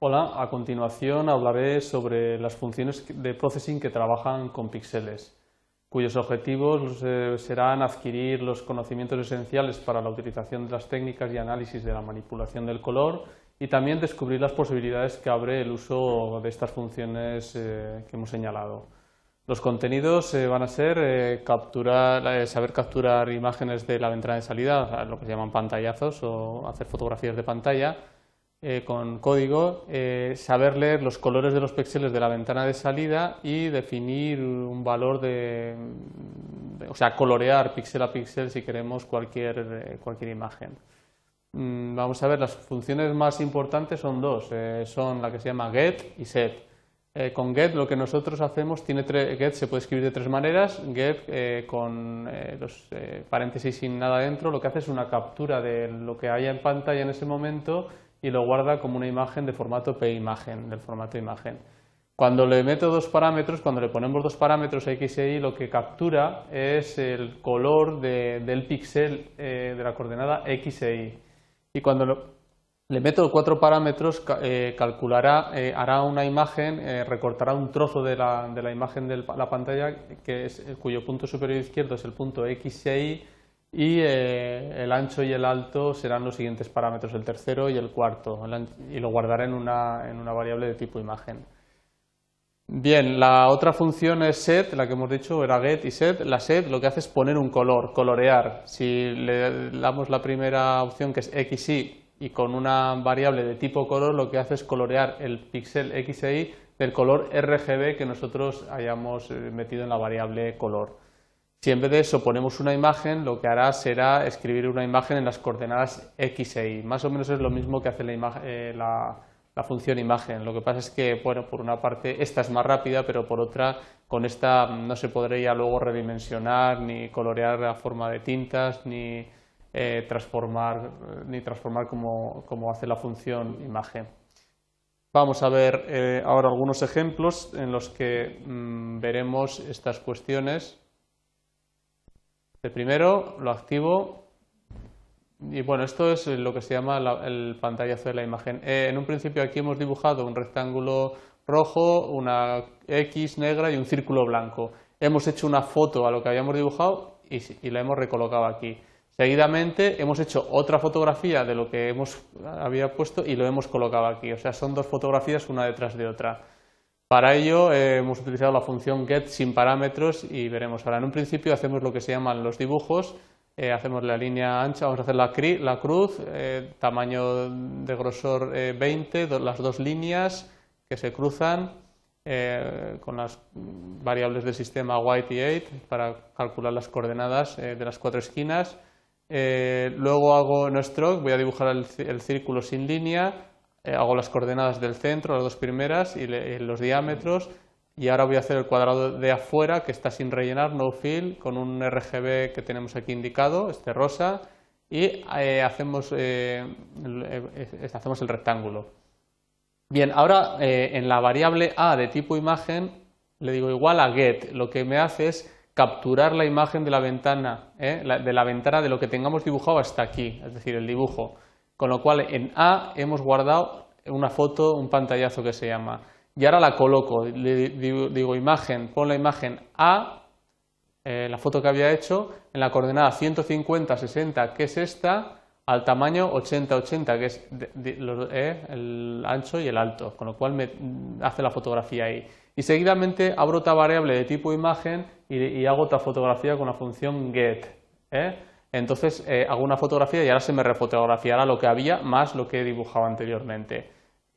Hola, a continuación hablaré sobre las funciones de processing que trabajan con píxeles, cuyos objetivos eh, serán adquirir los conocimientos esenciales para la utilización de las técnicas y análisis de la manipulación del color y también descubrir las posibilidades que abre el uso de estas funciones eh, que hemos señalado. Los contenidos eh, van a ser capturar, saber capturar imágenes de la ventana de salida, lo que se llaman pantallazos o hacer fotografías de pantalla, eh, con código, eh, saber leer los colores de los píxeles de la ventana de salida y definir un valor de, o sea, colorear píxel a píxel si queremos cualquier, eh, cualquier imagen. Mm, vamos a ver, las funciones más importantes son dos, son la que se llama get y set. con get lo que nosotros hacemos, tiene get se puede escribir de tres maneras, get con los paréntesis sin nada dentro, lo que hace es una captura de lo que haya en pantalla en ese momento y lo guarda como una imagen de formato PImagen, del formato imagen. Cuando le meto dos parámetros, cuando le ponemos dos parámetros X e Y, lo que captura es el color del píxel eh, de la coordenada X e Y. Y cuando le meto cuatro parámetros, eh, calculará, eh, hará una imagen, recortará un trozo de la, de la imagen de la pantalla que es, cuyo punto superior izquierdo es el punto X e Y y eh, el ancho y el alto serán los siguientes parámetros, el tercero y el cuarto, y lo guardaré en una, en una variable de tipo imagen. Bien, la otra función es set, la que hemos dicho era get y set. La set lo que hace es poner un color, colorear. Si le damos la primera opción que es xy y con una variable de tipo color, lo que hace es colorear el píxel x e del color RGB que nosotros hayamos eh, metido en la variable color. Si en vez de eso ponemos una imagen, lo que hará será escribir una imagen en las coordenadas x e y. Más o menos es lo mismo que hace la, eh, función imagen. Lo que pasa es que, bueno, por una parte esta es más rápida, pero por otra con esta no se podría luego redimensionar, ni colorear a forma de tintas, ni eh, transformar, ni transformar como, hace la función imagen. Vamos a ver eh, ahora algunos ejemplos en los que mm, veremos estas cuestiones. El primero lo activo y bueno, esto es lo que se llama el pantallazo de la imagen. Eh, en un principio aquí hemos dibujado un rectángulo rojo, una X negra y un círculo blanco. Hemos hecho una foto a lo que habíamos dibujado y, y la hemos recolocado aquí. Seguidamente hemos hecho otra fotografía de lo que hemos, había puesto y lo hemos colocado aquí. O sea, son dos fotografías una detrás de otra. Para ello eh, hemos utilizado la función get sin parámetros y veremos ahora. En un principio hacemos lo que se llaman los dibujos, eh, hacemos la línea ancha, vamos a hacer la, cruz, eh, tamaño de grosor 20, las dos líneas que se cruzan con las variables del sistema white y 8 para calcular las coordenadas de las cuatro esquinas. luego hago no stroke, voy a dibujar el círculo sin línea hago las coordenadas del centro, las dos primeras, y los diámetros, y ahora voy a hacer el cuadrado de afuera que está sin rellenar, no fill, con un RGB que tenemos aquí indicado, este rosa, y eh, hacemos, eh, hacemos el rectángulo. Bien, ahora en la variable a de tipo imagen le digo igual a get, lo que me hace es capturar la imagen de la ventana, de la ventana de lo que tengamos dibujado hasta aquí, es decir, el dibujo. Con lo cual en A hemos guardado una foto, un pantallazo que se llama. Y ahora la coloco, le digo, imagen, pon la imagen A, eh, la foto que había hecho, en la coordenada 150, 60, que es esta, al tamaño 80, 80, que es eh, el ancho y el alto, con lo cual me hace la fotografía ahí. Y seguidamente abro otra variable de tipo imagen y, hago otra fotografía con la función get. ¿eh? Entonces eh, hago una fotografía y ahora se me refotografiará lo que había más lo que he dibujado anteriormente.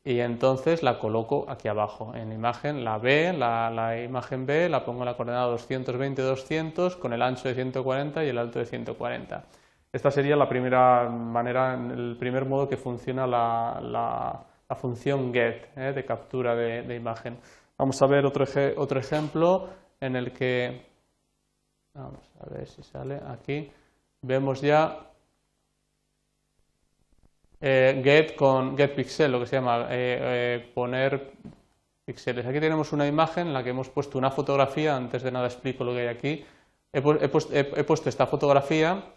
Y entonces la coloco aquí abajo. En imagen, la B, la, imagen B, la pongo en la coordenada 220-200 con el ancho de 140 y el alto de 140. Esta sería la primera manera, el primer modo que funciona la, función get eh, de captura de, imagen. Vamos a ver otro, otro ejemplo en el que, vamos a ver si sale aquí vemos ya eh, get con get pixel, lo que se llama eh, eh, poner píxeles. Aquí tenemos una imagen en la que hemos puesto una fotografía, antes de nada explico lo que hay aquí. He, puesto, esta fotografía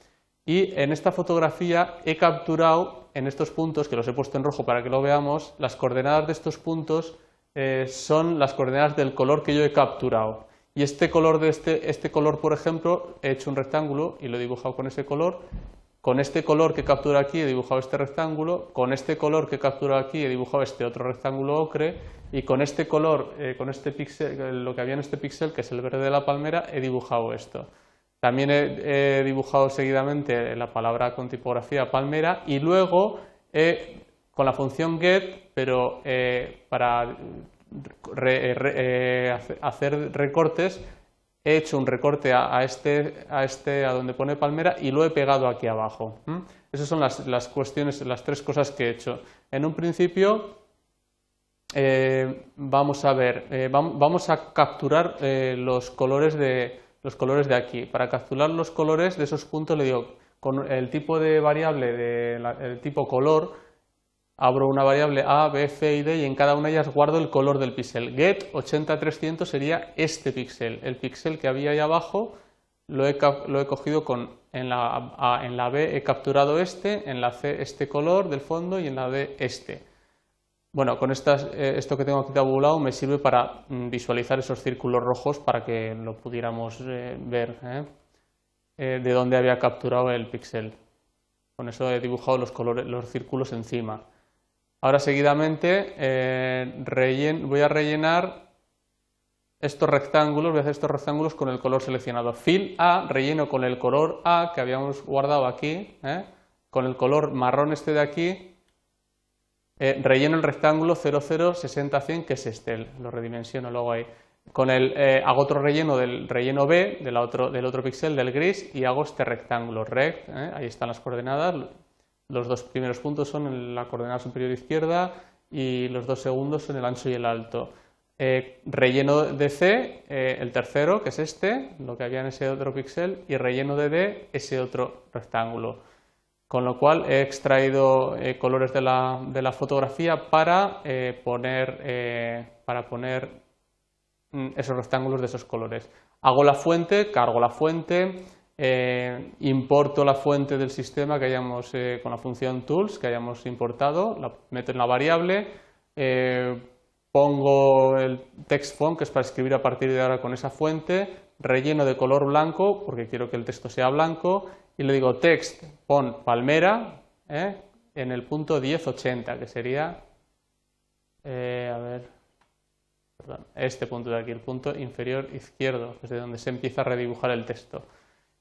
y en esta fotografía he capturado en estos puntos, que los he puesto en rojo para que lo veamos, las coordenadas de estos puntos son las coordenadas del color que yo he capturado. Y este color, de este, este color, por ejemplo, he hecho un rectángulo y lo he dibujado con ese color. Con este color que captura aquí he dibujado este rectángulo. Con este color que captura aquí he dibujado este otro rectángulo ocre. Y con este color, eh, con este píxel, lo que había en este píxel, que es el verde de la palmera, he dibujado esto. También he, dibujado seguidamente la palabra con tipografía palmera y luego con la función get, pero eh, para eh, hacer recortes he hecho un recorte a, este, a este, a donde pone palmera y lo he pegado aquí abajo. Esas son las, cuestiones, las tres cosas que he hecho. En un principio eh, vamos a ver, vamos a capturar los colores de los colores de aquí. Para capturar los colores de esos puntos le digo, con el tipo de variable, de tipo color, abro una variable A, B, C y D y en cada una de ellas guardo el color del píxel. Get 80300 sería este píxel. El píxel que había ahí abajo lo he, cogido con, en la, A, en la B he capturado este, en la C este color del fondo y en la D este. Bueno, con eh, esto que tengo aquí tabulado me sirve para mm, visualizar esos círculos rojos para que lo pudiéramos eh, ver ¿eh? de dónde había capturado el píxel. Con eso he dibujado los, colores, los círculos encima. Ahora seguidamente voy a rellenar estos rectángulos, voy a hacer estos rectángulos con el color seleccionado. Fill A, relleno con el color A que habíamos guardado aquí, con el color marrón este de aquí, eh, relleno el rectángulo 0060100 que es este, lo redimensiono luego ahí. Con el, eh, hago otro relleno del relleno B del otro, del otro píxel del gris y hago este rectángulo rect, eh, ahí están las coordenadas, los dos primeros puntos son en la coordenada superior izquierda y los dos segundos son el ancho y el alto. relleno de C, el tercero, que es este, lo que había en ese otro píxel, y relleno de D, ese otro rectángulo. Con lo cual he extraído eh, colores de la, fotografía para eh, poner, eh, para poner mm, esos rectángulos de esos colores. Hago la fuente, cargo la fuente, importo la fuente del sistema que hayamos con la función tools que hayamos importado, la meto en la variable, pongo el text font que es para escribir a partir de ahora con esa fuente, relleno de color blanco porque quiero que el texto sea blanco y le digo text, pon palmera ¿eh? en el punto 1080, que sería, eh, a ver, este punto de aquí, el punto inferior izquierdo, desde donde se empieza a redibujar el texto.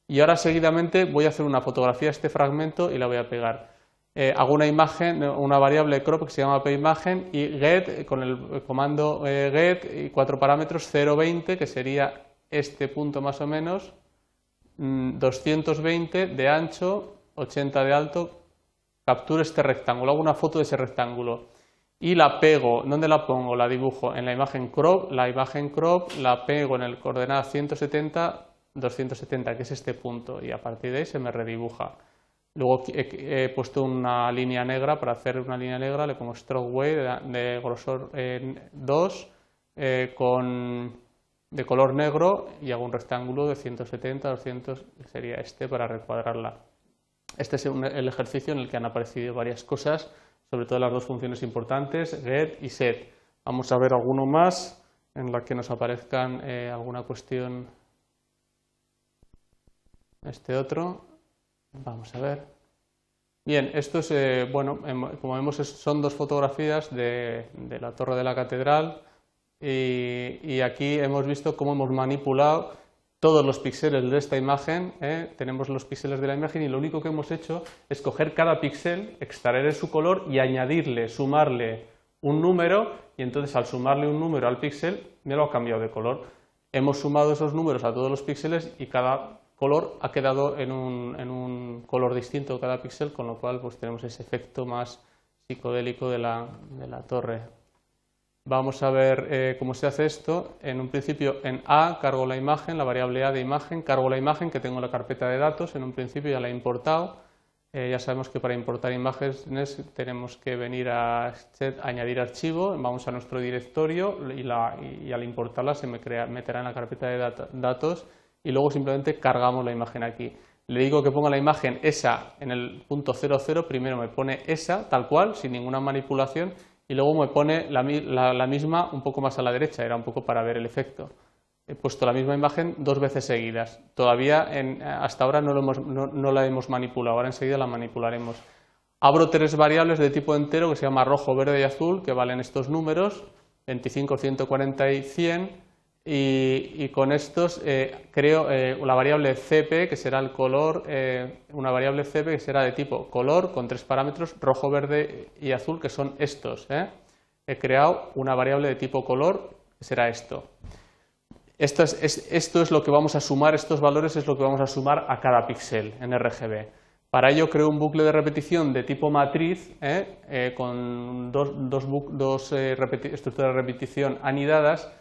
Y ahora seguidamente voy a hacer una fotografía de este fragmento y la voy a pegar. Eh, hago una imagen, una variable crop que se llama imagen y get con el comando get y cuatro parámetros 020 que sería este punto más o menos 220 mm, de ancho, 80 de alto, capturo este rectángulo, hago una foto de ese rectángulo y la pego, ¿dónde la pongo? La dibujo en la imagen crop, la imagen crop la pego en el coordenada 170, 270, que es este punto, y a partir de ahí se me redibuja. Luego he, puesto una línea negra, para hacer una línea negra le pongo stroke weight de, grosor 2 eh, con de color negro y hago un rectángulo de 170, 200, sería este para recuadrarla. Este es el ejercicio en el que han aparecido varias cosas, sobre todo las dos funciones importantes, get y set. Vamos a ver alguno más en la que nos aparezcan eh, alguna cuestión. Este otro. Vamos a ver. Bien, esto es, eh, bueno, em, como vemos son dos fotografías de la torre de la catedral y, aquí hemos visto cómo hemos manipulado todos los píxeles de esta imagen, ¿eh? tenemos los píxeles de la imagen y lo único que hemos hecho es coger cada píxel, extraer su color y añadirle, sumarle un número y entonces al sumarle un número al píxel me lo ha cambiado de color. Hemos sumado esos números a todos los píxeles y cada color ha quedado en un, color distinto cada píxel, con lo cual pues tenemos ese efecto más psicodélico de la, de la torre. Vamos a ver eh, cómo se hace esto. En un principio en A cargo la imagen, la variable A de imagen, cargo la imagen que tengo en la carpeta de datos, en un principio ya la he importado. Eh, ya sabemos que para importar imágenes tenemos que venir a añadir archivo, vamos a nuestro directorio y, al importarla se me crea, meterá en la carpeta de datos y luego simplemente cargamos la imagen aquí. le digo que ponga la imagen esa en el punto 00, primero me pone esa tal cual, sin ninguna manipulación, y luego me pone la, misma un poco más a la derecha, era un poco para ver el efecto. He puesto la misma imagen dos veces seguidas. Todavía hasta ahora no, no la hemos manipulado, ahora enseguida la manipularemos. Abro tres variables de tipo entero que se llama rojo, verde y azul, que valen estos números, 25, 140 y 100, y, con estos eh, creo eh, la variable CP, que será el color, eh, una variable CP que será de tipo color con tres parámetros, rojo, verde y azul, que son estos. He creado una variable de tipo color, que será esto. Esto es, esto es lo que vamos a sumar, estos valores es lo que vamos a sumar a cada píxel en RGB. Para ello creo un bucle de repetición de tipo matriz con dos, dos estructuras de repetición anidadas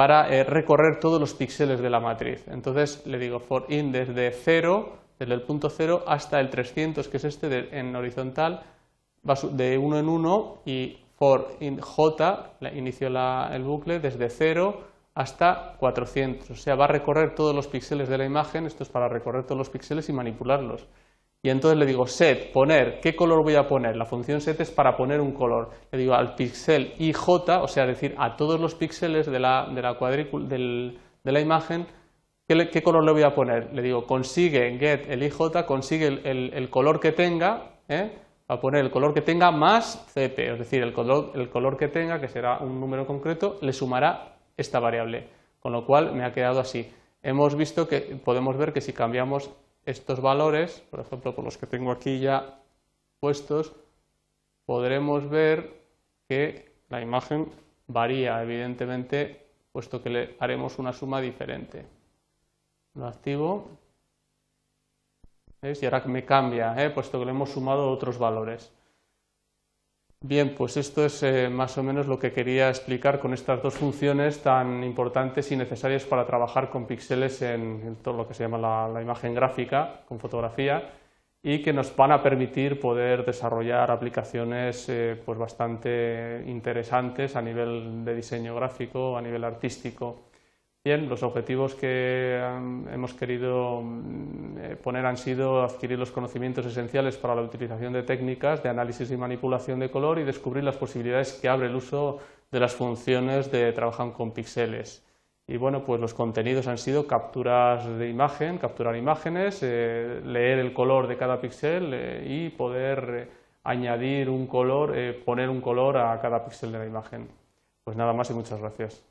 para eh, recorrer todos los píxeles de la matriz. Entonces le digo for in desde 0, desde el punto 0 hasta el 300, que es este en horizontal, de 1 en 1 y for in j, inicio el bucle desde 0 hasta 400. O sea, va a recorrer todos los píxeles de la imagen, esto es para recorrer todos los píxeles y manipularlos. Y entonces le digo set, poner, ¿qué color voy a poner? La función set es para poner un color. Le digo al píxel IJ, o sea, decir a todos los píxeles de la, de la, de la imagen, ¿qué, color le voy a poner? Le digo consigue get el IJ, consigue el, color que tenga, ¿eh? va a poner el color que tenga más CP, es decir, el color, el color que tenga, que será un número concreto, le sumará esta variable. Con lo cual me ha quedado así. Hemos visto que podemos ver que si cambiamos estos valores, por ejemplo, por los que tengo aquí ya puestos, podremos ver que la imagen varía, evidentemente, puesto que le haremos una suma diferente. Lo activo. ¿Veis? Y ahora me cambia, ¿eh? puesto que le hemos sumado otros valores. Bien, pues esto es eh, más o menos lo que quería explicar con estas dos funciones tan importantes y necesarias para trabajar con píxeles en, todo lo que se llama la, imagen gráfica, con fotografía, y que nos van a permitir poder desarrollar aplicaciones eh, pues bastante interesantes a nivel de diseño gráfico, a nivel artístico. Bien, los objetivos que hemos querido mm, eh, poner han sido adquirir los conocimientos esenciales para la utilización de técnicas de análisis y manipulación de color y descubrir las posibilidades que abre el uso de las funciones de trabajar con píxeles. Y bueno, pues los contenidos han sido capturas de imagen, capturar imágenes, eh, leer el color de cada píxel eh, y poder añadir un color, poner un color a cada píxel de la imagen. Pues nada más y muchas gracias.